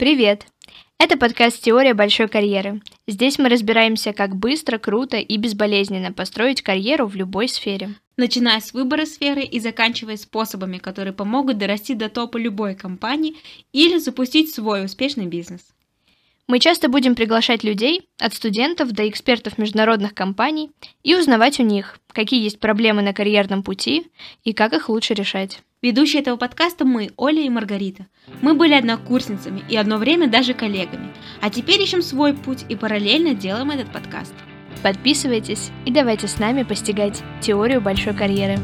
Привет! Это подкаст «Теория большой карьеры». Здесь мы разбираемся, как быстро, круто и безболезненно построить карьеру в любой сфере. Начиная с выбора сферы и заканчивая способами, которые помогут дорасти до топа любой компании или запустить свой успешный бизнес. Мы часто будем приглашать людей, от студентов до экспертов международных компаний, и узнавать у них, какие есть проблемы на карьерном пути и как их лучше решать. Ведущие этого подкаста мы, Оля и Маргарита. Мы были однокурсницами и одно время даже коллегами, а теперь ищем свой путь и параллельно делаем этот подкаст. Подписывайтесь и давайте с нами постигать теорию большой карьеры.